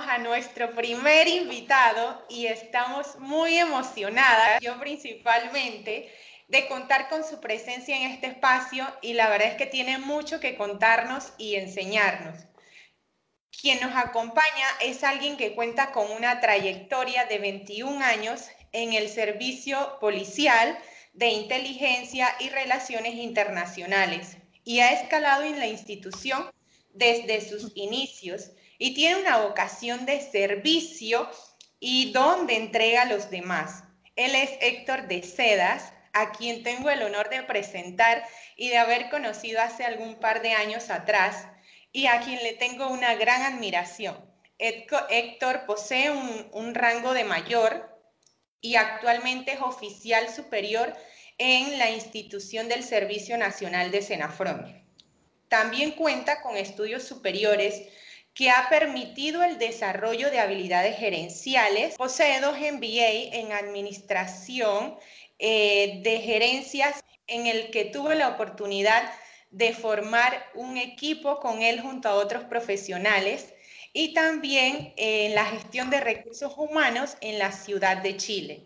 a nuestro primer invitado y estamos muy emocionadas, yo principalmente, de contar con su presencia en este espacio y la verdad es que tiene mucho que contarnos y enseñarnos. Quien nos acompaña es alguien que cuenta con una trayectoria de 21 años en el servicio policial de inteligencia y relaciones internacionales y ha escalado en la institución desde sus inicios y tiene una vocación de servicio y don de entrega a los demás. Él es Héctor de Sedas, a quien tengo el honor de presentar y de haber conocido hace algún par de años atrás y a quien le tengo una gran admiración. Héctor posee un, un rango de mayor y actualmente es oficial superior en la institución del Servicio Nacional de Senafron. También cuenta con estudios superiores que ha permitido el desarrollo de habilidades gerenciales. Posee dos MBA en Administración eh, de Gerencias, en el que tuvo la oportunidad de formar un equipo con él junto a otros profesionales y también en la gestión de recursos humanos en la ciudad de Chile.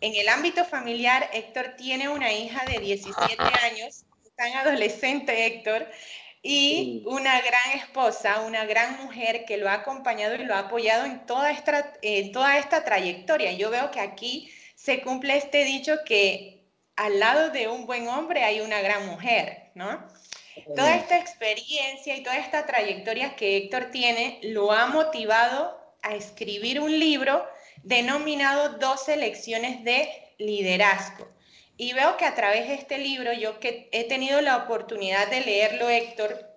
En el ámbito familiar, Héctor tiene una hija de 17 años tan adolescente, Héctor, y una gran esposa, una gran mujer que lo ha acompañado y lo ha apoyado en toda esta, toda esta trayectoria. Yo veo que aquí se cumple este dicho que al lado de un buen hombre hay una gran mujer, ¿no? Toda esta experiencia y toda esta trayectoria que Héctor tiene lo ha motivado a escribir un libro denominado 12 lecciones de liderazgo. Y veo que a través de este libro, yo que he tenido la oportunidad de leerlo, Héctor,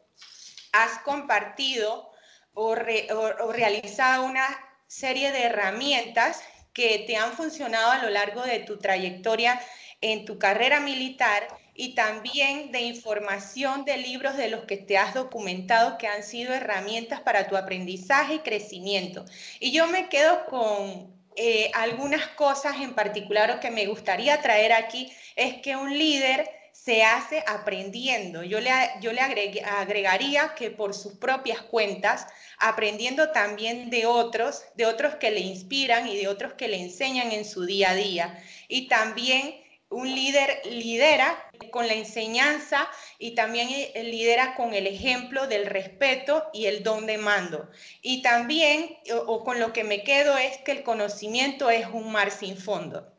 has compartido o, realizado una serie de herramientas que te han funcionado a lo largo de tu trayectoria en tu carrera militar y también de información de libros de los que te has documentado que han sido herramientas para tu aprendizaje y crecimiento. Y yo me quedo con eh, algunas cosas en particular que me gustaría traer aquí es que un líder se hace aprendiendo. Yo le, yo le agregaría que por sus propias cuentas, aprendiendo también de otros, de otros que le inspiran y de otros que le enseñan en su día a día. Y también un líder lidera con la enseñanza y también lidera con el ejemplo del respeto y el don de mando. Y también, o, con lo que me quedo, es que el conocimiento es un mar sin fondo.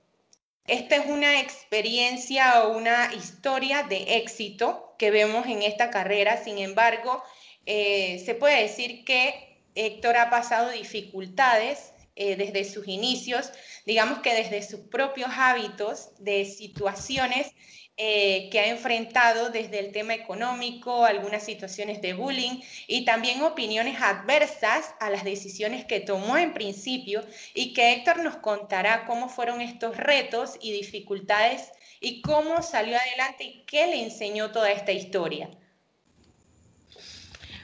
Esta es una experiencia o una historia de éxito que vemos en esta carrera. Sin embargo, eh, se puede decir que Héctor ha pasado dificultades eh, desde sus inicios, digamos que desde sus propios hábitos, de situaciones eh, que ha enfrentado desde el tema económico, algunas situaciones de bullying y también opiniones adversas a las decisiones que tomó en principio y que Héctor nos contará cómo fueron estos retos y dificultades y cómo salió adelante y qué le enseñó toda esta historia.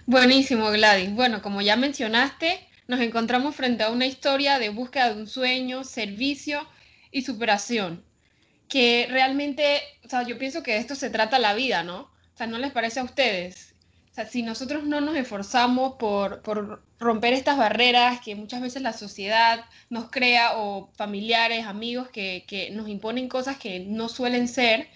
Buenísimo, Gladys. Bueno, como ya mencionaste, nos encontramos frente a una historia de búsqueda de un sueño, servicio y superación, que realmente, o sea, yo pienso que de esto se trata la vida, ¿no? O sea, ¿no les parece a ustedes? O sea, si nosotros no nos esforzamos por, por romper estas barreras que muchas veces la sociedad nos crea o familiares, amigos que, que nos imponen cosas que no suelen ser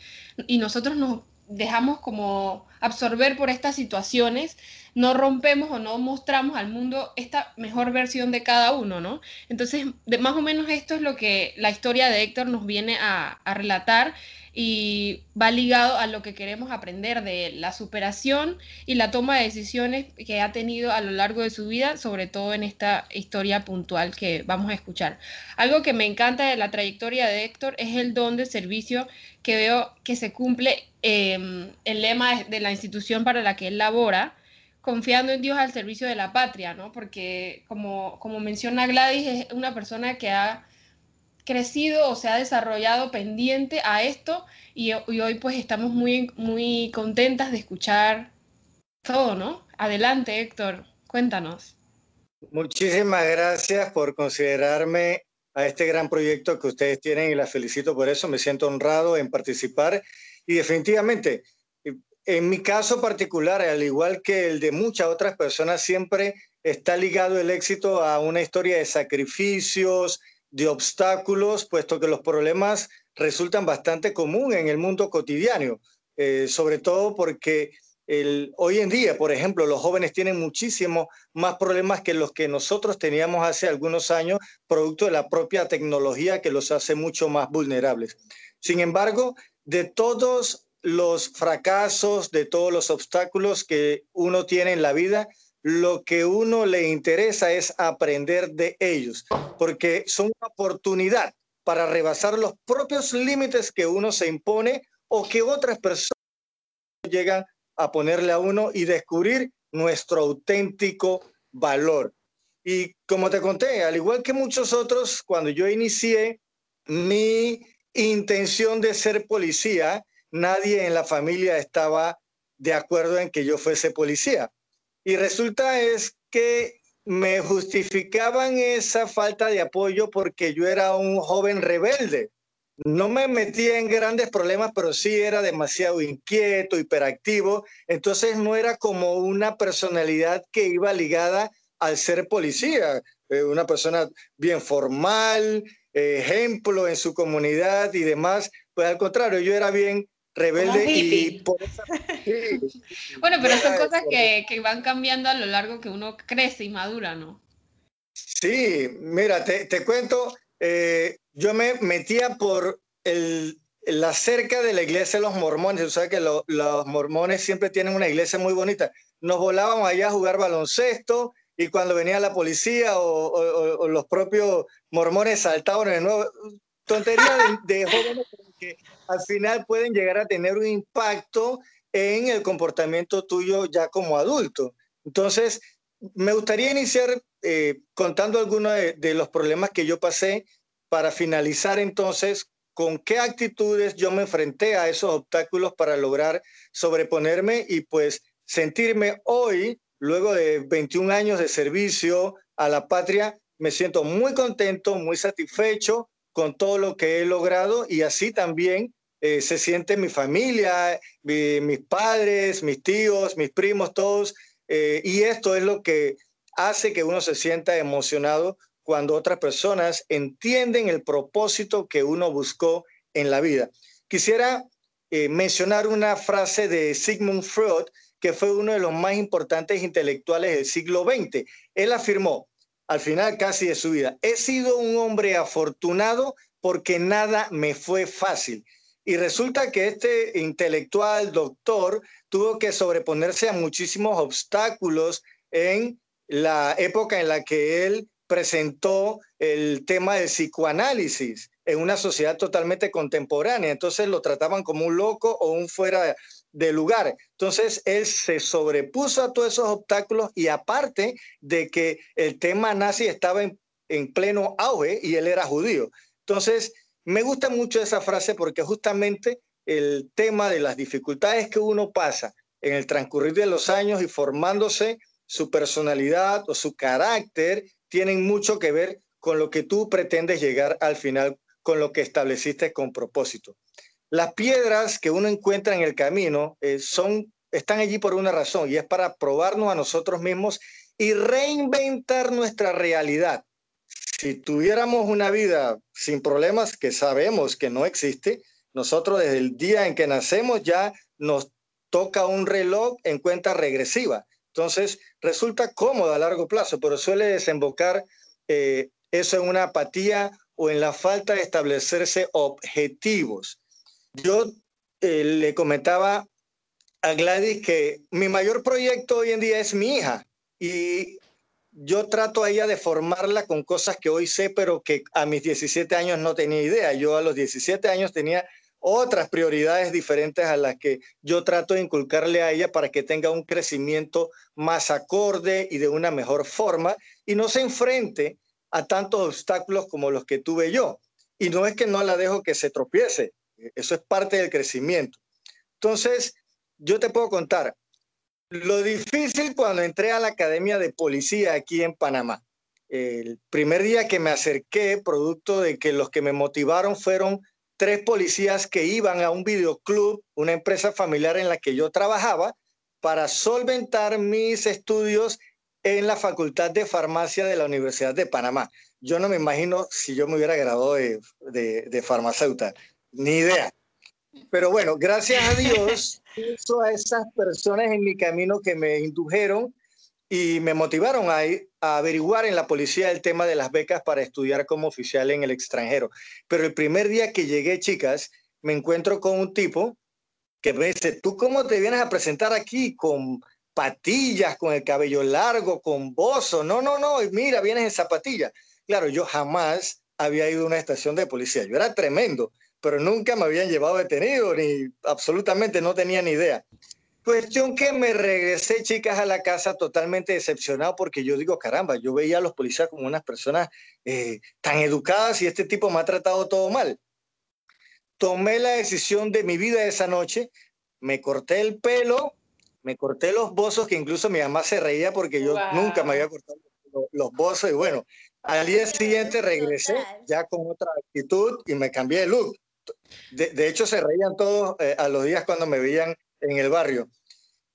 y nosotros nos dejamos como absorber por estas situaciones, no rompemos o no mostramos al mundo esta mejor versión de cada uno, ¿no? Entonces, de, más o menos esto es lo que la historia de Héctor nos viene a, a relatar y va ligado a lo que queremos aprender de la superación y la toma de decisiones que ha tenido a lo largo de su vida, sobre todo en esta historia puntual que vamos a escuchar. Algo que me encanta de la trayectoria de Héctor es el don de servicio que veo que se cumple em, el lema de la institución para la que él labora, confiando en Dios al servicio de la patria, ¿no? Porque como, como menciona Gladys, es una persona que ha crecido o se ha desarrollado pendiente a esto y, hoy pues estamos muy, muy contentas de escuchar todo, ¿no? Adelante, Héctor, cuéntanos. Muchísimas gracias por considerarme a este gran proyecto que ustedes tienen y las felicito por eso. Me siento honrado en participar y definitivamente en mi caso particular, al igual que el de muchas otras personas, siempre está ligado el éxito a una historia de sacrificios, de obstáculos, puesto que los problemas resultan bastante común en el mundo cotidiano, eh, sobre todo porque el, hoy en día, por ejemplo, los jóvenes tienen muchísimo más problemas que los que nosotros teníamos hace algunos años, producto de la propia tecnología que los hace mucho más vulnerables. Sin embargo, de todos los fracasos, de todos los obstáculos que uno tiene en la vida, lo que uno le interesa es aprender de ellos, porque son una oportunidad para rebasar los propios límites que uno se impone o que otras personas llegan a ponerle a uno y descubrir nuestro auténtico valor. Y como te conté, al igual que muchos otros, cuando yo inicié mi intención de ser policía, nadie en la familia estaba de acuerdo en que yo fuese policía. Y resulta es que me justificaban esa falta de apoyo porque yo era un joven rebelde. No me metía en grandes problemas, pero sí era demasiado inquieto, hiperactivo. Entonces no era como una personalidad que iba ligada al ser policía, eh, una persona bien formal, ejemplo en su comunidad y demás. Pues al contrario, yo era bien rebelde y por bueno, pero son cosas que, que, van cambiando a lo largo que uno crece y madura, ¿no? Sí, mira, te, te cuento, eh, yo me metía por el, la cerca de la iglesia de los mormones, tú sabes que los mormones siempre tienen una iglesia muy bonita. Nos volábamos allá a jugar baloncesto y cuando venía la policía o, los propios mormones saltaban de nuevo. Tontería de, de jóvenes que al final pueden llegar a tener un impacto en el comportamiento tuyo ya como adulto. Entonces, me gustaría iniciar eh, contando algunos de, los problemas que yo pasé para finalizar entonces con qué actitudes yo me enfrenté a esos obstáculos para lograr sobreponerme y pues sentirme hoy, luego de 21 años de servicio a la patria, me siento muy contento, muy satisfecho con todo lo que he logrado y así también eh, se siente mi familia, mis padres, mis tíos, mis primos, todos. Eh, y esto es lo que hace que uno se sienta emocionado cuando otras personas entienden el propósito que uno buscó en la vida. Quisiera eh, mencionar una frase de Sigmund Freud, que fue uno de los más importantes intelectuales del siglo XX. Él afirmó, al final casi de su vida, he sido un hombre afortunado porque nada me fue fácil. Y resulta que este intelectual doctor tuvo que sobreponerse a muchísimos obstáculos en la época en la que él presentó el tema del psicoanálisis en una sociedad totalmente contemporánea. Entonces lo trataban como un loco o un fuera de lugar. Entonces él se sobrepuso a todos esos obstáculos y aparte de que el tema nazi estaba en, en pleno auge y él era judío. Entonces me gusta mucho esa frase porque justamente el tema de las dificultades que uno pasa en el transcurrir de los años y formándose su personalidad o su carácter tienen mucho que ver con lo que tú pretendes llegar al final, con lo que estableciste con propósito. Las piedras que uno encuentra en el camino eh, son, están allí por una razón y es para probarnos a nosotros mismos y reinventar nuestra realidad si tuviéramos una vida sin problemas, que sabemos que no existe, nosotros desde el día en que nacemos ya nos toca un reloj en cuenta regresiva. Entonces, resulta cómodo a largo plazo, pero suele desembocar eh, eso en una apatía o en la falta de establecerse objetivos. Yo eh, le comentaba a Gladys que mi mayor proyecto hoy en día es mi hija y yo trato a ella de formarla con cosas que hoy sé, pero que a mis 17 años no tenía idea. Yo a los 17 años tenía otras prioridades diferentes a las que yo trato de inculcarle a ella para que tenga un crecimiento más acorde y de una mejor forma y no se enfrente a tantos obstáculos como los que tuve yo. Y no es que no la dejo que se tropiece, eso es parte del crecimiento. Entonces, yo te puedo contar, lo difícil cuando entré a la Academia de Policía aquí en Panamá. El primer día que me acerqué, producto de que los que me motivaron fueron tres policías que iban a un videoclub, una empresa familiar en la que yo trabajaba, para solventar mis estudios en la Facultad de Farmacia de la Universidad de Panamá. Yo no me imagino si yo me hubiera graduado de, de, farmacéutica, ni idea. Pero bueno, gracias a Dios, hizo a esas personas en mi camino que me indujeron y me motivaron a, a, averiguar en la policía el tema de las becas para estudiar como oficial en el extranjero. Pero el primer día que llegué, chicas, me encuentro con un tipo que me dice, ¿tú cómo te vienes a presentar aquí con patillas, con el cabello largo, con bozo? No, no, no, mira, vienes en zapatillas. Claro, yo jamás había ido a una estación de policía. Yo era tremendo, pero nunca me habían llevado detenido, ni absolutamente no tenía ni idea. Cuestión que me regresé, chicas, a la casa totalmente decepcionado porque yo digo, caramba, yo veía a los policías como unas personas eh, tan educadas y este tipo me ha tratado todo mal. Tomé la decisión de mi vida esa noche, me corté el pelo, me corté los bozos, que incluso mi mamá se reía porque yo nunca me había cortado los bozos y bueno, al día siguiente regresé ya con otra actitud y me cambié de look. De, hecho, se reían todos eh, a los días cuando me veían en el barrio.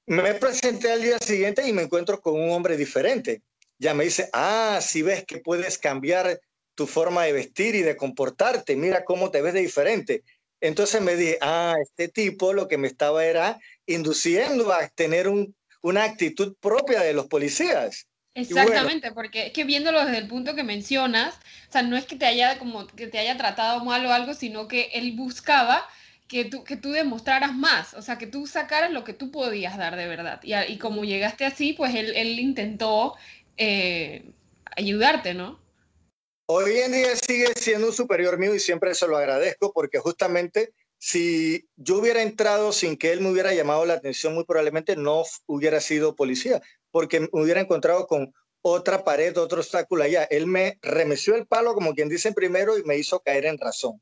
Me presenté al día siguiente y me encuentro con un hombre diferente. Ya me dice, ah, si ves que puedes cambiar tu forma de vestir y de comportarte, mira cómo te ves de diferente. Entonces me dije, ah, este tipo lo que me estaba era induciendo a tener una actitud propia de los policías. Exactamente, porque es que viéndolo desde el punto que mencionas, o sea, no es que te haya como que te haya tratado mal o algo, sino que él buscaba que tú, que tú demostraras más, o sea, que tú sacaras lo que tú podías dar de verdad. Y, y como llegaste así, pues él, él intentó eh, ayudarte, ¿no? Hoy en día sigue siendo un superior mío y siempre se lo agradezco porque justamente si yo hubiera entrado sin que él me hubiera llamado la atención, muy probablemente no hubiera sido policía, porque me hubiera encontrado con otra pared, otro obstáculo allá. Él me remeció el palo, como quien dice primero, y me hizo caer en razón.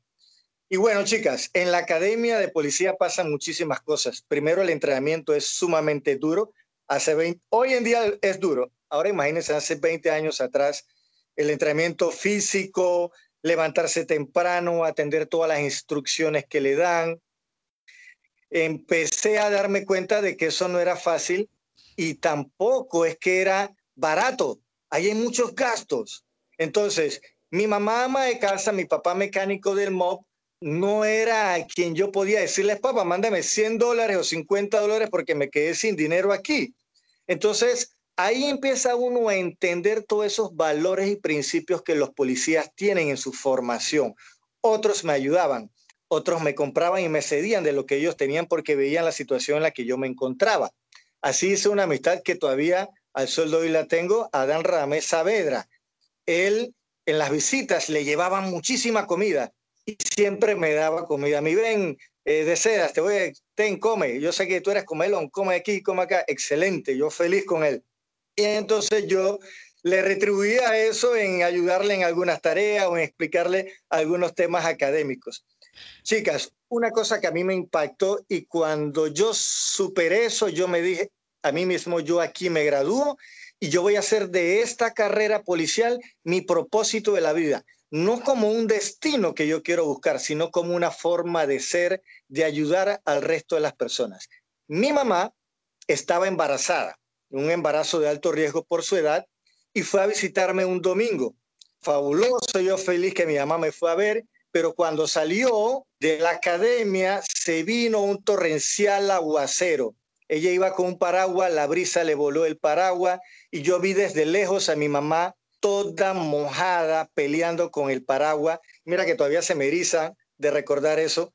Y bueno, chicas, en la academia de policía pasan muchísimas cosas. Primero, el entrenamiento es sumamente duro. Hace 20, hoy en día es duro. Ahora imagínense, hace 20 años atrás, el entrenamiento físico, levantarse temprano, atender todas las instrucciones que le dan. Empecé a darme cuenta de que eso no era fácil y tampoco es que era barato. Ahí hay muchos gastos. Entonces, mi mamá ama de casa, mi papá mecánico del MOB, no era a quien yo podía decirles, papá, mándame 100 dólares o 50 dólares porque me quedé sin dinero aquí. Entonces, ahí empieza uno a entender todos esos valores y principios que los policías tienen en su formación. Otros me ayudaban, otros me compraban y me cedían de lo que ellos tenían porque veían la situación en la que yo me encontraba. Así hice una amistad que todavía al sueldo hoy la tengo, Adán Ramés Saavedra. Él en las visitas le llevaba muchísima comida y siempre me daba comida. Mi ven, eh, deseas, te voy a, ten, come. Yo sé que tú eres comelón, come aquí, come acá. Excelente, yo feliz con él. Y entonces yo le retribuía eso en ayudarle en algunas tareas o en explicarle algunos temas académicos. Chicas, una cosa que a mí me impactó y cuando yo superé eso, yo me dije a mí mismo, yo aquí me gradúo y yo voy a hacer de esta carrera policial mi propósito de la vida no como un destino que yo quiero buscar, sino como una forma de ser, de ayudar al resto de las personas. Mi mamá estaba embarazada, un embarazo de alto riesgo por su edad, y fue a visitarme un domingo. Fabuloso, yo feliz que mi mamá me fue a ver, pero cuando salió de la academia se vino un torrencial aguacero. Ella iba con un paraguas, la brisa le voló el paraguas y yo vi desde lejos a mi mamá toda mojada, peleando con el paraguas. Mira que todavía se me eriza de recordar eso.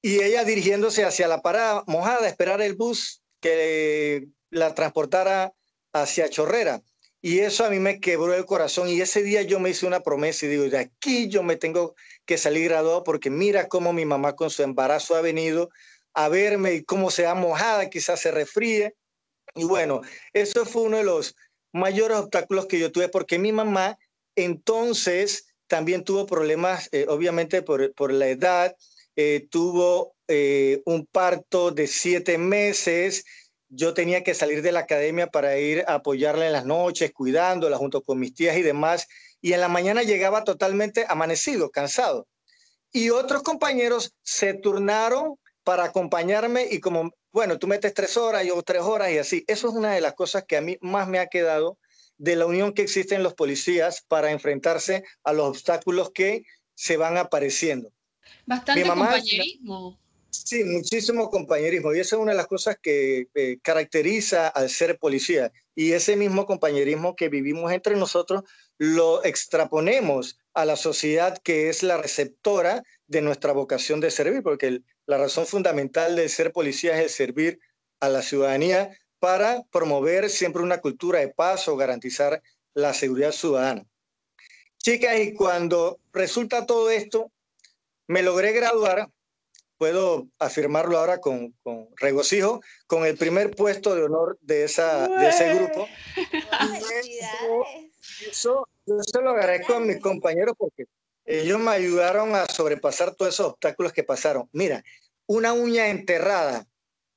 Y ella dirigiéndose hacia la parada mojada, esperar el bus que la transportara hacia Chorrera. Y eso a mí me quebró el corazón. Y ese día yo me hice una promesa y digo, de aquí yo me tengo que salir graduado porque mira cómo mi mamá con su embarazo ha venido a verme y cómo se ha mojada, quizás se refríe. Y bueno, eso fue uno de los mayores obstáculos que yo tuve porque mi mamá entonces también tuvo problemas, eh, obviamente por, por, la edad, eh, tuvo eh, un parto de siete meses, yo tenía que salir de la academia para ir a apoyarla en las noches, cuidándola junto con mis tías y demás, y en la mañana llegaba totalmente amanecido, cansado. y otros compañeros se turnaron para acompañarme y como, bueno, tú metes tres horas, yo tres horas y así. Eso es una de las cosas que a mí más me ha quedado de la unión que existe en los policías para enfrentarse a los obstáculos que se van apareciendo. Bastante compañerismo. Sí, muchísimo compañerismo. Y esa es una de las cosas que eh, caracteriza al ser policía. Y ese mismo compañerismo que vivimos entre nosotros lo extraponemos a la sociedad que es la receptora de nuestra vocación de servir, porque la razón fundamental de ser policía es servir a la ciudadanía para promover siempre una cultura de paz o garantizar la seguridad ciudadana. Chicas, y cuando resulta todo esto, me logré graduar, puedo afirmarlo ahora con, regocijo, con el primer puesto de honor de, esa, de ese grupo. Eso, yo se lo agradezco a mis compañeros porque ellos me ayudaron a sobrepasar todos esos obstáculos que pasaron. Mira, una uña enterrada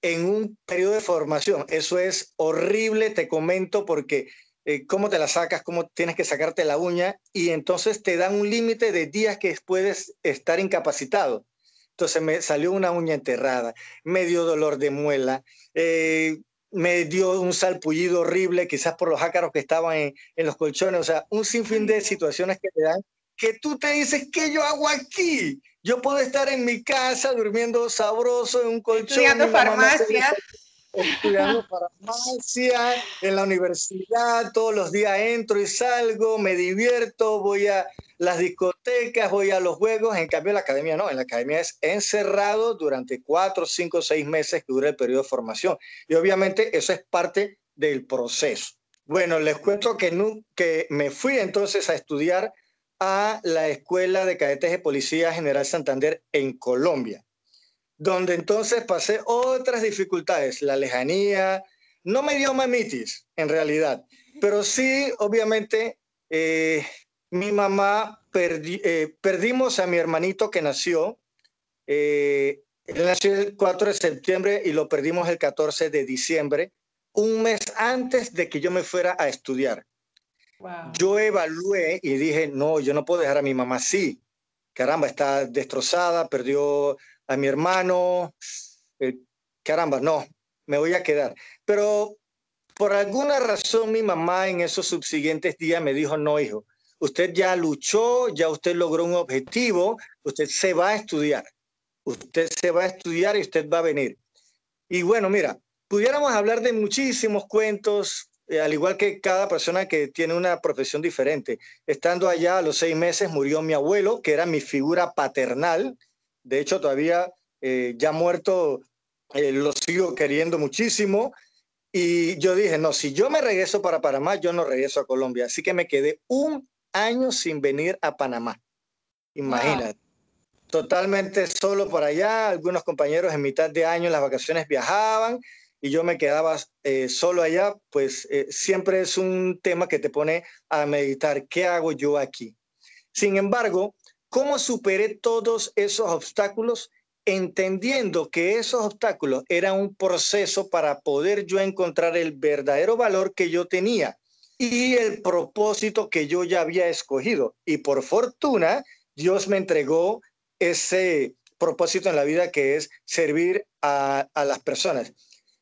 en un periodo de formación, eso es horrible, te comento, porque eh, cómo te la sacas, cómo tienes que sacarte la uña y entonces te dan un límite de días que puedes estar incapacitado. Entonces me salió una uña enterrada, me dio dolor de muela, eh, me dio un salpullido horrible, quizás por los ácaros que estaban en, en, los colchones, o sea, un sinfín de situaciones que te dan, que tú te dices, ¿qué yo hago aquí? Yo puedo estar en mi casa durmiendo sabroso en un colchón. Estudiando farmacia. Estudiando farmacia en la universidad, todos los días entro y salgo, me divierto, voy a las discotecas, voy a los juegos, en cambio en la academia no, en la academia es encerrado durante cuatro, cinco, seis meses que dura el periodo de formación. Y obviamente eso es parte del proceso. Bueno, les cuento que, no, que me fui entonces a estudiar a la Escuela de Cadetes de Policía General Santander en Colombia, donde entonces pasé otras dificultades, la lejanía, no me dio mamitis en realidad, pero sí, obviamente, eh, mi mamá, eh, perdimos a mi hermanito que nació, eh, él nació el 4 de septiembre y lo perdimos el 14 de diciembre, un mes antes de que yo me fuera a estudiar. Yo evalué y dije, no, yo no puedo dejar a mi mamá así. Caramba, está destrozada, perdió a mi hermano. Eh, caramba, no, me voy a quedar. Pero por alguna razón mi mamá en esos subsiguientes días me dijo, no, hijo, usted ya luchó, ya usted logró un objetivo, usted se va a estudiar, usted se va a estudiar y usted va a venir. Y bueno, mira, pudiéramos hablar de muchísimos cuentos, eh, al igual que cada persona que tiene una profesión diferente. Estando allá a los seis meses murió mi abuelo, que era mi figura paternal. De hecho, todavía eh, ya muerto, eh, lo sigo queriendo muchísimo. Y yo dije, no, si yo me regreso para Panamá, yo no regreso a Colombia. Así que me quedé un años sin venir a Panamá. Imagínate. Totalmente solo por allá. Algunos compañeros en mitad de año en las vacaciones viajaban y yo me quedaba eh, solo allá. Pues eh, siempre es un tema que te pone a meditar. ¿Qué hago yo aquí? Sin embargo, ¿cómo superé todos esos obstáculos? entendiendo que esos obstáculos eran un proceso para poder yo encontrar el verdadero valor que yo tenía y el propósito que yo ya había escogido. Y por fortuna, Dios me entregó ese propósito en la vida que es servir a, las personas.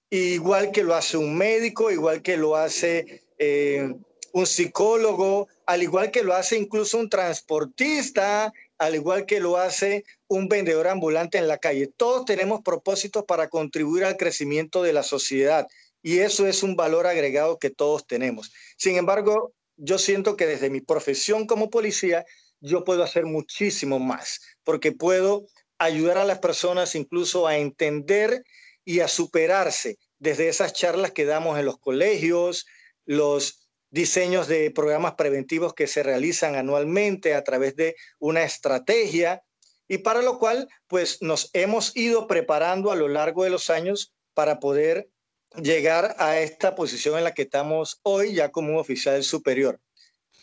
Igual que lo hace un médico, igual que lo hace eh, un psicólogo, al igual que lo hace incluso un transportista, al igual que lo hace un vendedor ambulante en la calle. Todos tenemos propósitos para contribuir al crecimiento de la sociedad y eso es un valor agregado que todos tenemos. Sin embargo, yo siento que desde mi profesión como policía, yo puedo hacer muchísimo más, porque puedo ayudar a las personas incluso a entender y a superarse desde esas charlas que damos en los colegios, los diseños de programas preventivos que se realizan anualmente a través de una estrategia y para lo cual pues nos hemos ido preparando a lo largo de los años para poder llegar a esta posición en la que estamos hoy ya como un oficial superior.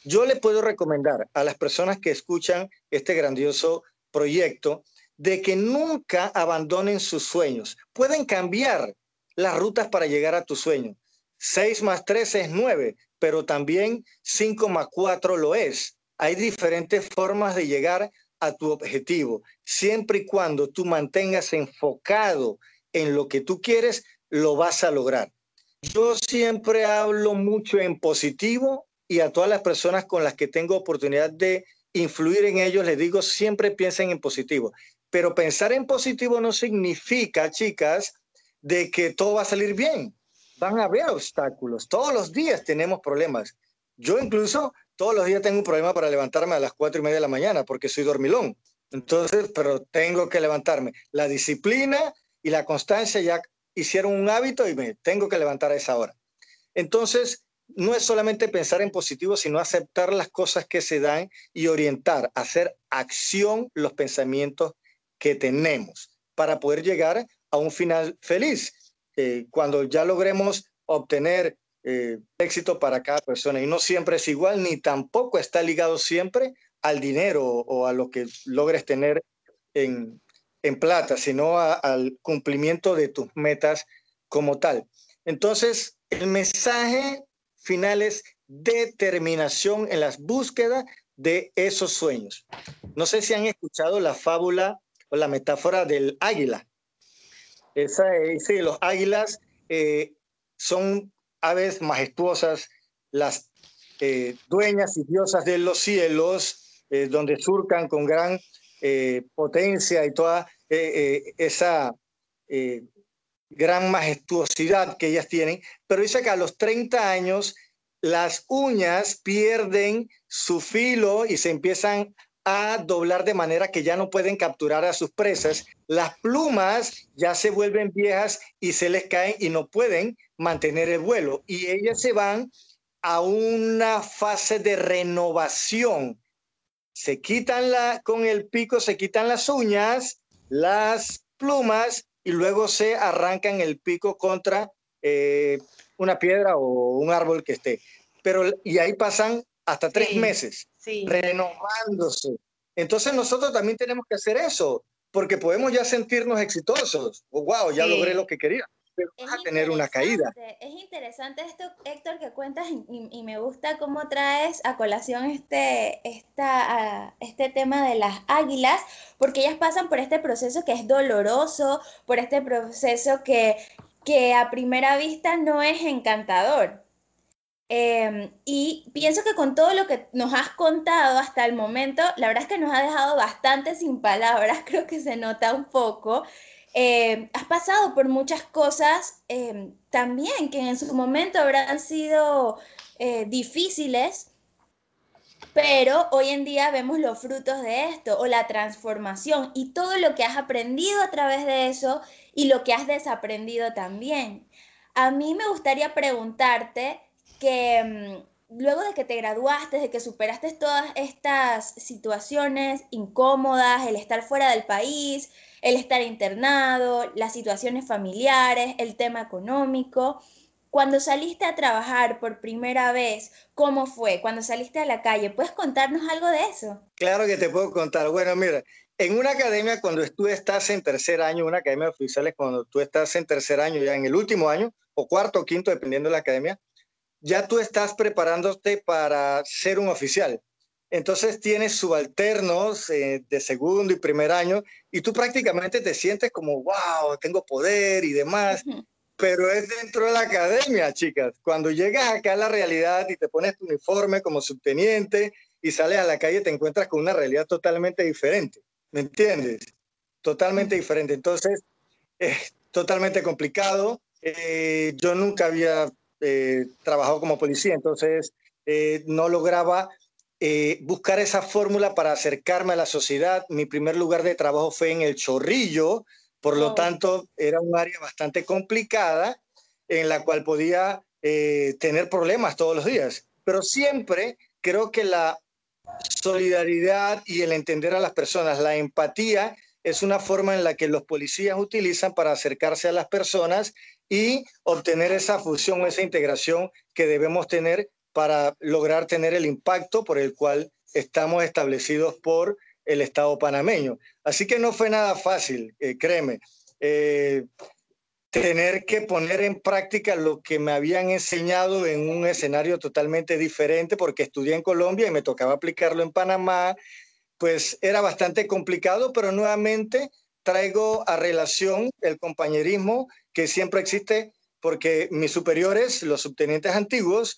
Yo le puedo recomendar a las personas que escuchan este grandioso proyecto de que nunca abandonen sus sueños. Pueden cambiar las rutas para llegar a tu sueño. 6 más 3 es 9, pero también 5 más 4 lo es. Hay diferentes formas de llegar a tu objetivo. Siempre y cuando tú mantengas enfocado en lo que tú quieres, lo vas a lograr. Yo siempre hablo mucho en positivo y a todas las personas con las que tengo oportunidad de influir en ellos, les digo, siempre piensen en positivo. Pero pensar en positivo no significa, chicas, de que todo va a salir bien. Van a haber obstáculos. Todos los días tenemos problemas. Yo incluso todos los días tengo un problema para levantarme a las cuatro y media de la mañana porque soy dormilón. Entonces, pero tengo que levantarme. La disciplina y la constancia ya hicieron un hábito y me tengo que levantar a esa hora. Entonces, no es solamente pensar en positivo, sino aceptar las cosas que se dan y orientar, hacer acción los pensamientos que tenemos para poder llegar a un final feliz. Eh, cuando ya logremos obtener eh, éxito para cada persona y no siempre es igual ni tampoco está ligado siempre al dinero o a lo que logres tener en, en plata, sino al cumplimiento de tus metas como tal. Entonces, el mensaje final es determinación en las búsquedas de esos sueños. No sé si han escuchado la fábula o la metáfora del águila. Esa, sí, los águilas eh, son aves majestuosas, las eh, dueñas y diosas de los cielos, eh, donde surcan con gran potencia y toda esa gran majestuosidad que ellas tienen, pero dice que a los 30 años las uñas pierden su filo y se empiezan a doblar de manera que ya no pueden capturar a sus presas. Las plumas ya se vuelven viejas y se les caen y no pueden mantener el vuelo. Y ellas se van a una fase de renovación. Se quitan la, con el pico, se quitan las uñas, las plumas y luego se arrancan el pico contra eh, una piedra o un árbol que esté. Pero, y ahí pasan hasta tres meses, renovándose. Entonces nosotros también tenemos que hacer eso, porque podemos ya sentirnos exitosos. Oh, wow, ya logré lo que quería. Pero vas a tener una caída. Es interesante esto, Héctor, que cuentas y, me gusta cómo traes a colación este, esta, este tema de las águilas, porque ellas pasan por este proceso que es doloroso, por este proceso que, que a primera vista no es encantador. Em, y pienso que con todo lo que nos has contado hasta el momento, la verdad es que nos ha dejado bastante sin palabras, creo que se nota un poco. Em, has pasado por muchas cosas em, también que en su momento habrán sido eh, difíciles, pero hoy en día vemos los frutos de esto o la transformación y todo lo que has aprendido a través de eso y lo que has desaprendido también. A mí me gustaría preguntarte que mm, luego de que te graduaste, de que superaste todas estas situaciones incómodas, el estar fuera del país, el estar internado, las situaciones familiares, el tema económico, cuando saliste a trabajar por primera vez, ¿cómo fue? Cuando saliste a la calle, ¿puedes contarnos algo de eso? Claro que te puedo contar. Bueno, mira, en una academia, cuando tú estás en tercer año, una academia de oficiales, cuando tú estás en tercer año, ya en el último año, o cuarto o quinto, dependiendo de la academia, ya tú estás preparándote para ser un oficial. Entonces tienes subalternos eh, de segundo y primer año y tú prácticamente te sientes como, wow, tengo poder y demás, pero es dentro de la academia, chicas. Cuando llegas acá a la realidad y te pones tu uniforme como subteniente y sales a la calle, te encuentras con una realidad totalmente diferente, ¿me entiendes? Totalmente diferente. Entonces, es totalmente complicado. Eh, yo nunca había eh, trabajado como policía, entonces eh, no lograba eh, buscar esa fórmula para acercarme a la sociedad. Mi primer lugar de trabajo fue en el Chorrillo, por lo tanto era un área bastante complicada en la cual podía tener problemas todos los días. Pero siempre creo que la solidaridad y el entender a las personas, la empatía, es una forma en la que los policías utilizan para acercarse a las personas y obtener esa fusión, esa integración que debemos tener para lograr tener el impacto por el cual estamos establecidos por el Estado panameño. Así que no fue nada fácil, eh, créeme. Eh, tener que poner en práctica lo que me habían enseñado en un escenario totalmente diferente, porque estudié en Colombia y me tocaba aplicarlo en Panamá, pues era bastante complicado, pero nuevamente traigo a relación el compañerismo que siempre existe porque mis superiores, los subtenientes antiguos,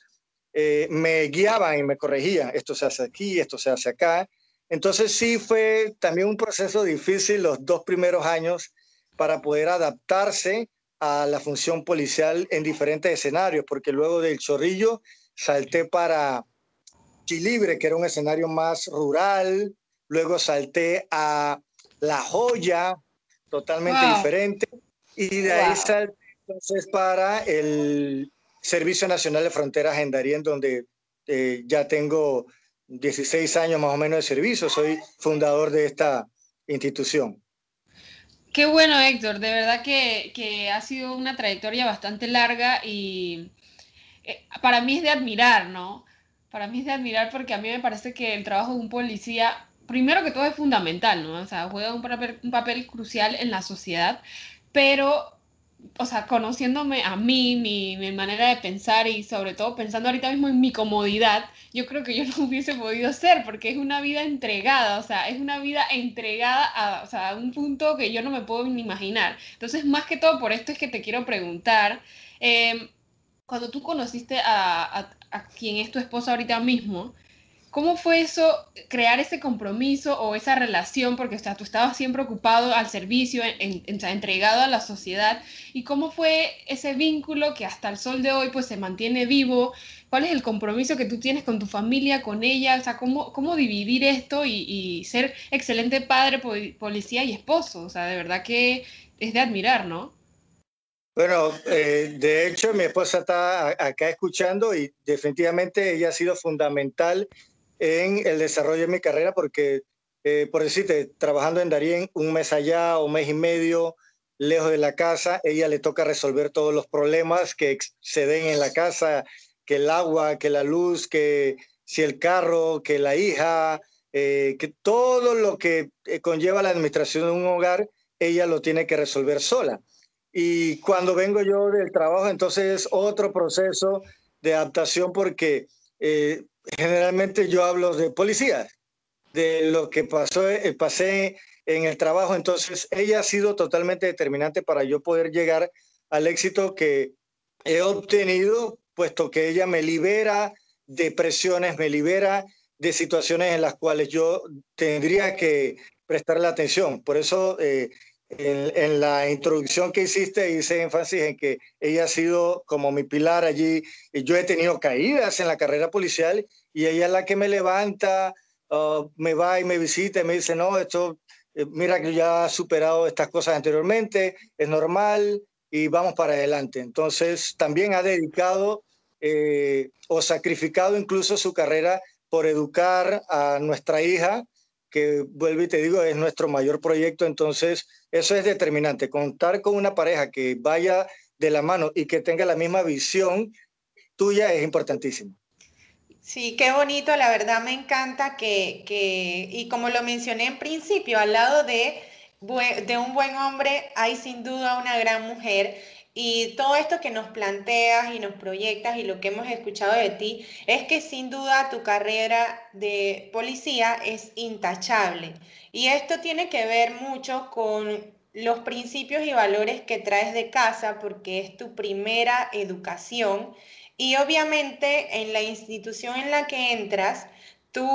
eh, me guiaban y me corregían, esto se hace aquí, esto se hace acá. Entonces sí fue también un proceso difícil los dos primeros años para poder adaptarse a la función policial en diferentes escenarios, porque luego del Chorrillo salté para Chilibre, que era un escenario más rural, luego salté a La Joya, totalmente diferente, y de ahí salté entonces para el Servicio Nacional de Fronteras en Darien, donde eh, ya tengo 16 años más o menos de servicio, soy fundador de esta institución. Qué bueno, Héctor, de verdad que, que ha sido una trayectoria bastante larga y eh, para mí es de admirar, ¿no? Para mí es de admirar porque a mí me parece que el trabajo de un policía, primero que todo es fundamental, ¿no? O sea, juega un papel, un papel crucial en la sociedad, pero o sea, conociéndome a mí, mi, mi, manera de pensar y sobre todo pensando ahorita mismo en mi comodidad, yo creo que yo no hubiese podido ser porque es una vida entregada, o sea, es una vida entregada a, o sea, a un punto que yo no me puedo ni imaginar. Entonces, más que todo por esto es que te quiero preguntar, eh, cuando tú conociste a, a, a quien es tu esposa ahorita mismo, ¿Cómo fue eso, crear ese compromiso o esa relación? Porque o tú estabas siempre ocupado al servicio, en, en, entregado a la sociedad. ¿Y cómo fue ese vínculo que hasta el sol de hoy pues se mantiene vivo? ¿Cuál es el compromiso que tú tienes con tu familia, con ella? O sea, ¿cómo, cómo dividir esto y, y ser excelente padre, policía y esposo? O sea, de verdad que es de admirar, ¿no? Bueno, eh, de hecho mi esposa está acá escuchando y definitivamente ella ha sido fundamental en el desarrollo de mi carrera porque, eh, por decirte, trabajando en Darien un mes allá, un mes y medio, lejos de la casa, ella le toca resolver todos los problemas que se den en la casa, que el agua, que la luz, que si el carro, que la hija, eh, que todo lo que eh, conlleva la administración de un hogar, ella lo tiene que resolver sola. Y cuando vengo yo del trabajo, entonces es otro proceso de adaptación porque eh, generalmente yo hablo de policías, de lo que pasó, eh, pasé en el trabajo. Entonces, ella ha sido totalmente determinante para yo poder llegar al éxito que he obtenido, puesto que ella me libera de presiones, me libera de situaciones en las cuales yo tendría que prestarle atención. Por eso eh, en, la introducción que hiciste hice énfasis en que ella ha sido como mi pilar allí. Yo he tenido caídas en la carrera policial y ella es la que me levanta, uh, me va y me visita y me dice, no, esto, eh, mira que ya ha superado estas cosas anteriormente, es normal y vamos para adelante. Entonces también ha dedicado eh, o sacrificado incluso su carrera por educar a nuestra hija que vuelvo y te digo, es nuestro mayor proyecto, entonces eso es determinante. Contar con una pareja que vaya de la mano y que tenga la misma visión tuya es importantísimo. Sí, qué bonito, la verdad me encanta que, que y como lo mencioné en principio, al lado de, de un buen hombre hay sin duda una gran mujer y todo esto que nos planteas y nos proyectas y lo que hemos escuchado de ti es que sin duda tu carrera de policía es intachable. Y esto tiene que ver mucho con los principios y valores que traes de casa porque es tu primera educación y obviamente en la institución en la que entras, tú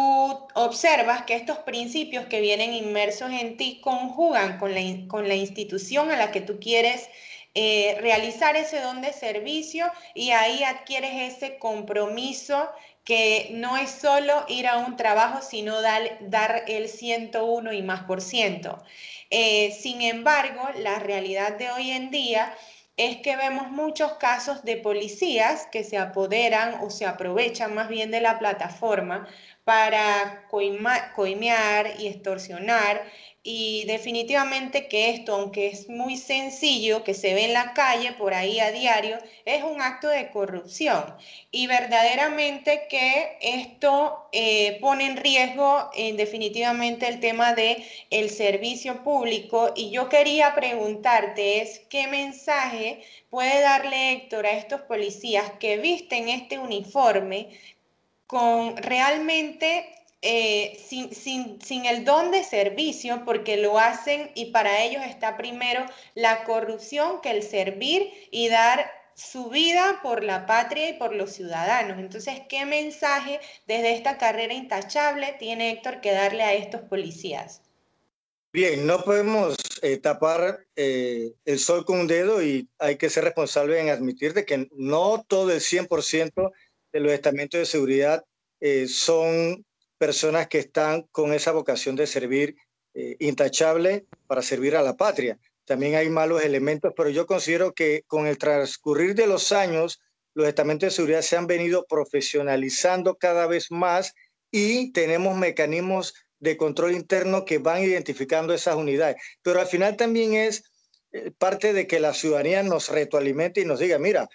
observas que estos principios que vienen inmersos en ti conjugan con la, con la institución a la que tú quieres eh, realizar ese don de servicio y ahí adquieres ese compromiso que no es solo ir a un trabajo, sino dar, el 101 y más por ciento. Eh, sin embargo, la realidad de hoy en día es que vemos muchos casos de policías que se apoderan o se aprovechan más bien de la plataforma para coimear y extorsionar y definitivamente que esto, aunque es muy sencillo, que se ve en la calle por ahí a diario, es un acto de corrupción. Y verdaderamente que esto eh, pone en riesgo en definitivamente el tema de el servicio público. Y yo quería preguntarte es qué mensaje puede darle Héctor a estos policías que visten este uniforme con realmente eh, sin, sin, el don de servicio, porque lo hacen y para ellos está primero la corrupción que el servir y dar su vida por la patria y por los ciudadanos. Entonces, ¿qué mensaje desde esta carrera intachable tiene Héctor que darle a estos policías? Bien, no podemos eh, tapar eh, el sol con un dedo y hay que ser responsable en admitir que no todo el 100% de los estamentos de seguridad son personas que están con esa vocación de servir eh, intachable para servir a la patria. También hay malos elementos, pero yo considero que con el transcurrir de los años, los estamentos de seguridad se han venido profesionalizando cada vez más y tenemos mecanismos de control interno que van identificando esas unidades. Pero al final también es eh, parte de que la ciudadanía nos retroalimente y nos diga, mira,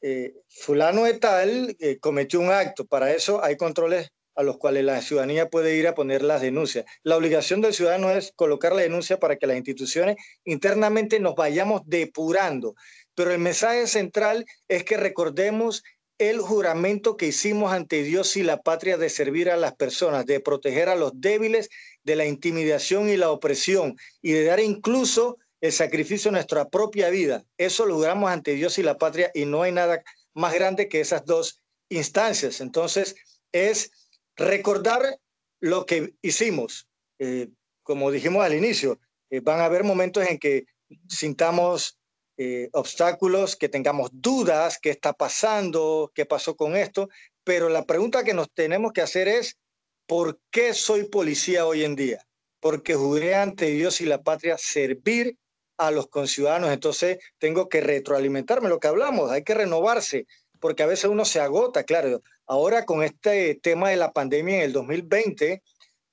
eh, fulano de tal cometió un acto, para eso hay controles a los cuales la ciudadanía puede ir a poner las denuncias. La obligación del ciudadano es colocar la denuncia para que las instituciones internamente nos vayamos depurando. Pero el mensaje central es que recordemos el juramento que hicimos ante Dios y la patria de servir a las personas, de proteger a los débiles de la intimidación y la opresión y de dar incluso el sacrificio de nuestra propia vida. Eso lo juramos ante Dios y la patria y no hay nada más grande que esas dos instancias. Entonces, es recordar lo que hicimos. Eh, como dijimos al inicio, eh, van a haber momentos en que sintamos eh, obstáculos, que tengamos dudas, qué está pasando, qué pasó con esto, pero la pregunta que nos tenemos que hacer es, ¿por qué soy policía hoy en día? Porque juré ante Dios y la patria servir a los conciudadanos, entonces tengo que retroalimentarme, lo que hablamos, hay que renovarse, porque a veces uno se agota, claro, Ahora con este tema de la pandemia en el 2020,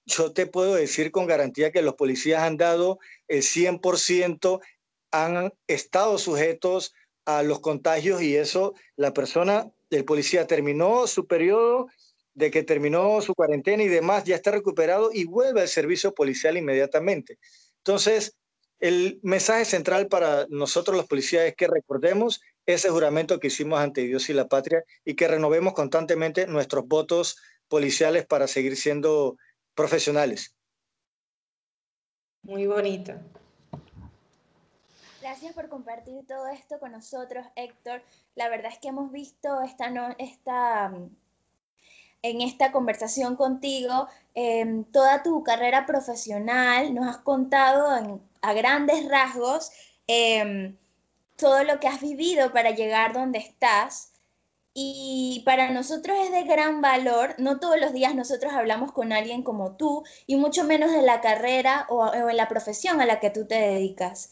yo te puedo decir con garantía que los policías han dado el 100%, han estado sujetos a los contagios y eso, la persona, el policía terminó su periodo de que terminó su cuarentena y demás, ya está recuperado y vuelve al servicio policial inmediatamente. Entonces, el mensaje central para nosotros los policías es que recordemos ese juramento que hicimos ante Dios y la patria y que renovemos constantemente nuestros votos policiales para seguir siendo profesionales. Muy bonito. Gracias por compartir todo esto con nosotros, Héctor. La verdad es que hemos visto esta, no, esta, en esta conversación contigo em, toda tu carrera profesional. Nos has contado a grandes rasgos em, todo lo que has vivido para llegar donde estás. Y para nosotros es de gran valor, no todos los días nosotros hablamos con alguien como tú, y mucho menos de la carrera o, en la profesión a la que tú te dedicas.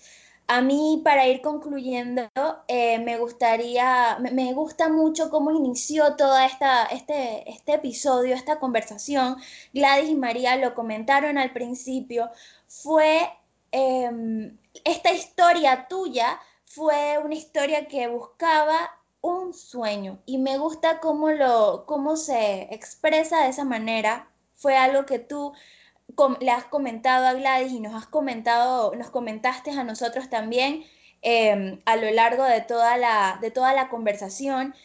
A mí, para ir concluyendo, eh, me gustaría, me, gusta mucho cómo inició todo esta, este, este episodio, esta conversación. Gladys y María lo comentaron al principio. Fue em, esta historia tuya fue una historia que buscaba un sueño y me gusta cómo, lo, cómo se expresa de esa manera. Fue algo que tú le has comentado a Gladys y nos has comentado, nos comentaste a nosotros también em, a lo largo de toda, la, de toda la conversación.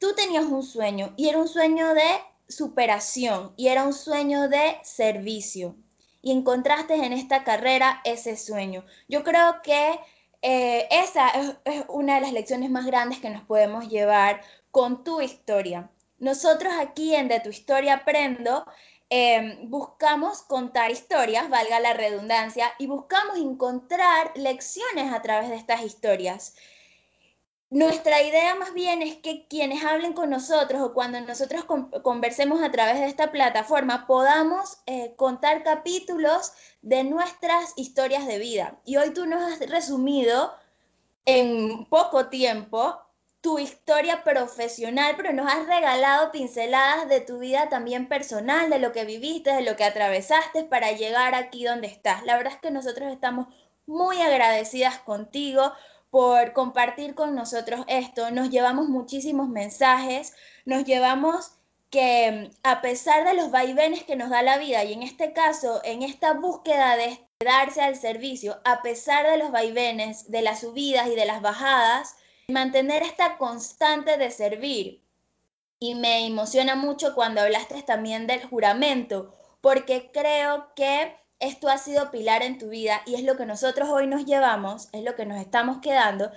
Tú tenías un sueño y era un sueño de superación y era un sueño de servicio y encontraste en esta carrera ese sueño. Yo creo que eh, esa es, una de las lecciones más grandes que nos podemos llevar con tu historia. Nosotros aquí en De tu historia aprendo em, buscamos contar historias, valga la redundancia, y buscamos encontrar lecciones a través de estas historias. Nuestra idea más bien es que quienes hablen con nosotros o cuando nosotros conversemos a través de esta plataforma podamos eh, contar capítulos de nuestras historias de vida. Y hoy tú nos has resumido en poco tiempo tu historia profesional, pero nos has regalado pinceladas de tu vida también personal, de lo que viviste, de lo que atravesaste para llegar aquí donde estás. La verdad es que nosotros estamos muy agradecidas contigo por compartir con nosotros esto. Nos llevamos muchísimos mensajes, nos llevamos que mm, a pesar de los vaivenes que nos da la vida, y en este caso, en esta búsqueda de darse al servicio, a pesar de los vaivenes, de las subidas y de las bajadas, mantener esta constante de servir y me emociona mucho cuando hablaste también del juramento, porque creo que esto ha sido pilar en tu vida y es lo que nosotros hoy nos llevamos, es lo que nos estamos quedando.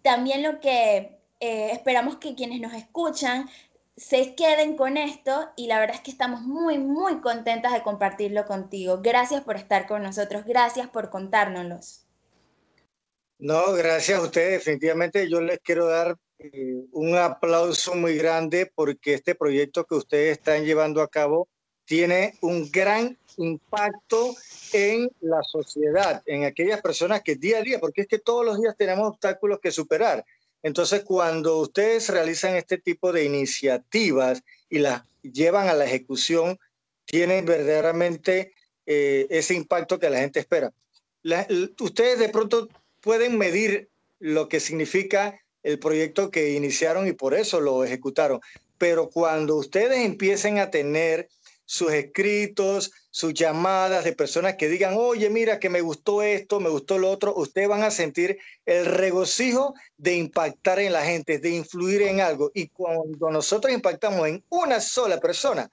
También lo que eh, esperamos que quienes nos escuchan se queden con esto y la verdad es que estamos muy, muy contentas de compartirlo contigo. Gracias por estar con nosotros, gracias por contárnoslos. No, gracias a ustedes. Definitivamente yo les quiero dar eh, un aplauso muy grande porque este proyecto que ustedes están llevando a cabo tiene un gran impacto en la sociedad, en aquellas personas que día a día, porque es que todos los días tenemos obstáculos que superar. Entonces, cuando ustedes realizan este tipo de iniciativas y las llevan a la ejecución, tienen verdaderamente eh, ese impacto que la gente espera. ustedes de pronto pueden medir lo que significa el proyecto que iniciaron y por eso lo ejecutaron. Pero cuando ustedes empiecen a tener sus escritos, sus llamadas de personas que digan, oye, mira que me gustó esto, me gustó lo otro, ustedes van a sentir el regocijo de impactar en la gente, de influir en algo. Y cuando nosotros impactamos en una sola persona,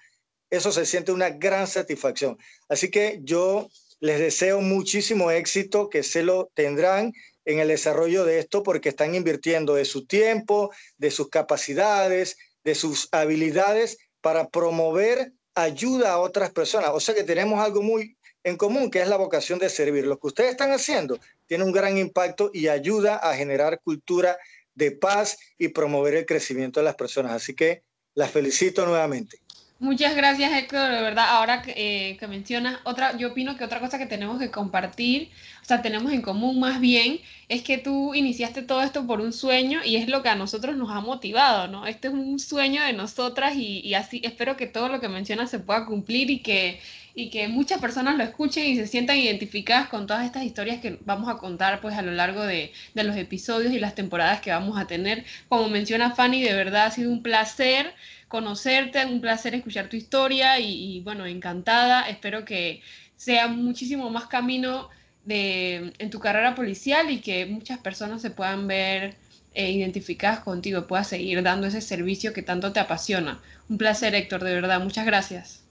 eso se siente una gran satisfacción. Así que yo les deseo muchísimo éxito, que se lo tendrán en el desarrollo de esto porque están invirtiendo de su tiempo, de sus capacidades, de sus habilidades para promover ayuda a otras personas. O sea que tenemos algo muy en común, que es la vocación de servir. Lo que ustedes están haciendo tiene un gran impacto y ayuda a generar cultura de paz y promover el crecimiento de las personas. Así que las felicito nuevamente. Muchas gracias, Héctor. De verdad, ahora que, eh, que, mencionas, otra, yo opino que otra cosa que tenemos que compartir, o sea, tenemos en común más bien, es que tú iniciaste todo esto por un sueño y es lo que a nosotros nos ha motivado, ¿no? Este es un sueño de nosotras y, y así espero que todo lo que mencionas se pueda cumplir y que, y que muchas personas lo escuchen y se sientan identificadas con todas estas historias que vamos a contar pues a lo largo de, de los episodios y las temporadas que vamos a tener. Como menciona Fanny, de verdad ha sido un placer conocerte, un placer escuchar tu historia y, bueno, encantada. Espero que sea muchísimo más camino de, en tu carrera policial y que muchas personas se puedan ver eh, identificadas contigo, puedas seguir dando ese servicio que tanto te apasiona. Un placer, Héctor, de verdad. Muchas gracias.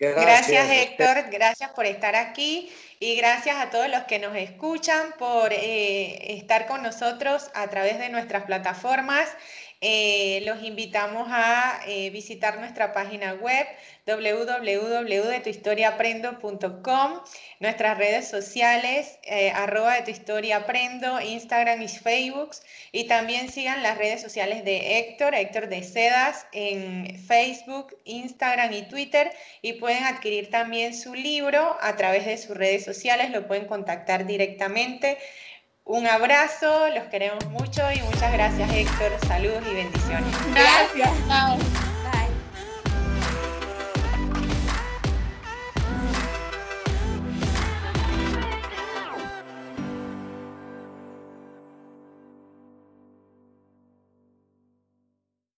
Gracias, Héctor. Gracias por estar aquí y gracias a todos los que nos escuchan por eh, estar con nosotros a través de nuestras plataformas. Eh, los invitamos a eh, visitar nuestra página web www.detuhistoriaaprendo.com, nuestras redes sociales, eh, arroba de tu historia aprendo, Instagram y Facebook, y también sigan las redes sociales de Héctor, Héctor de Sedas, en Facebook, Instagram y Twitter, y pueden adquirir también su libro a través de sus redes sociales, lo pueden contactar directamente. Un abrazo, los queremos mucho y muchas gracias Héctor, saludos y bendiciones. Gracias.